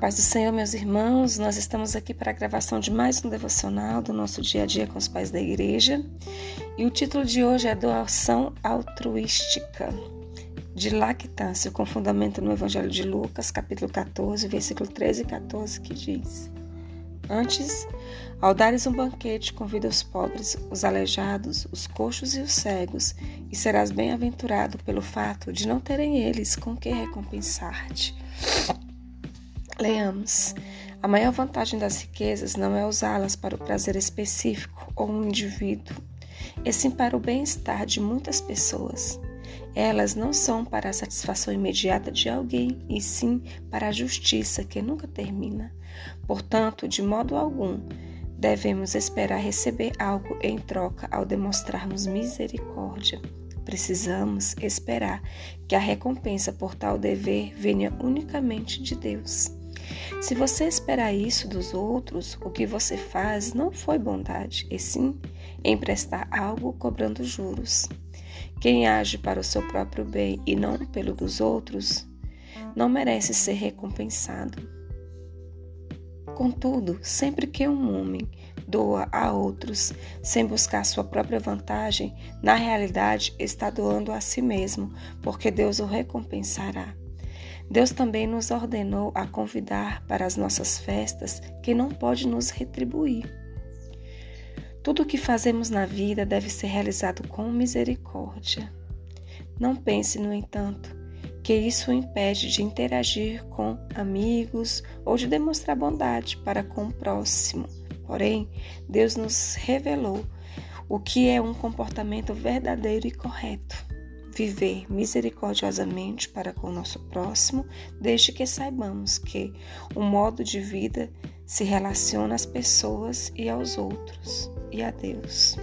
paz do Senhor, meus irmãos, nós estamos aqui para a gravação de mais um devocional do nosso dia a dia com os pais da igreja. E o título de hoje é Doação Altruística de Lactância, com fundamento no Evangelho de Lucas, capítulo 14, versículo 13 e 14, que diz: Antes, ao dares um banquete, convida os pobres, os aleijados, os coxos e os cegos, e serás bem-aventurado pelo fato de não terem eles com que recompensar-te. Leamos. A maior vantagem das riquezas não é usá-las para o prazer específico ou um indivíduo, e sim para o bem-estar de muitas pessoas. Elas não são para a satisfação imediata de alguém, e sim para a justiça que nunca termina. Portanto, de modo algum, devemos esperar receber algo em troca ao demonstrarmos misericórdia. Precisamos esperar que a recompensa por tal dever venha unicamente de Deus. Se você esperar isso dos outros, o que você faz não foi bondade, e sim emprestar algo cobrando juros. Quem age para o seu próprio bem e não pelo dos outros, não merece ser recompensado. Contudo, sempre que um homem doa a outros sem buscar sua própria vantagem, na realidade está doando a si mesmo, porque Deus o recompensará. Deus também nos ordenou a convidar para as nossas festas que não pode nos retribuir. Tudo o que fazemos na vida deve ser realizado com misericórdia. Não pense, no entanto, que isso o impede de interagir com amigos ou de demonstrar bondade para com o próximo. Porém, Deus nos revelou o que é um comportamento verdadeiro e correto viver misericordiosamente para com o nosso próximo, desde que saibamos que o modo de vida se relaciona às pessoas e aos outros e a Deus.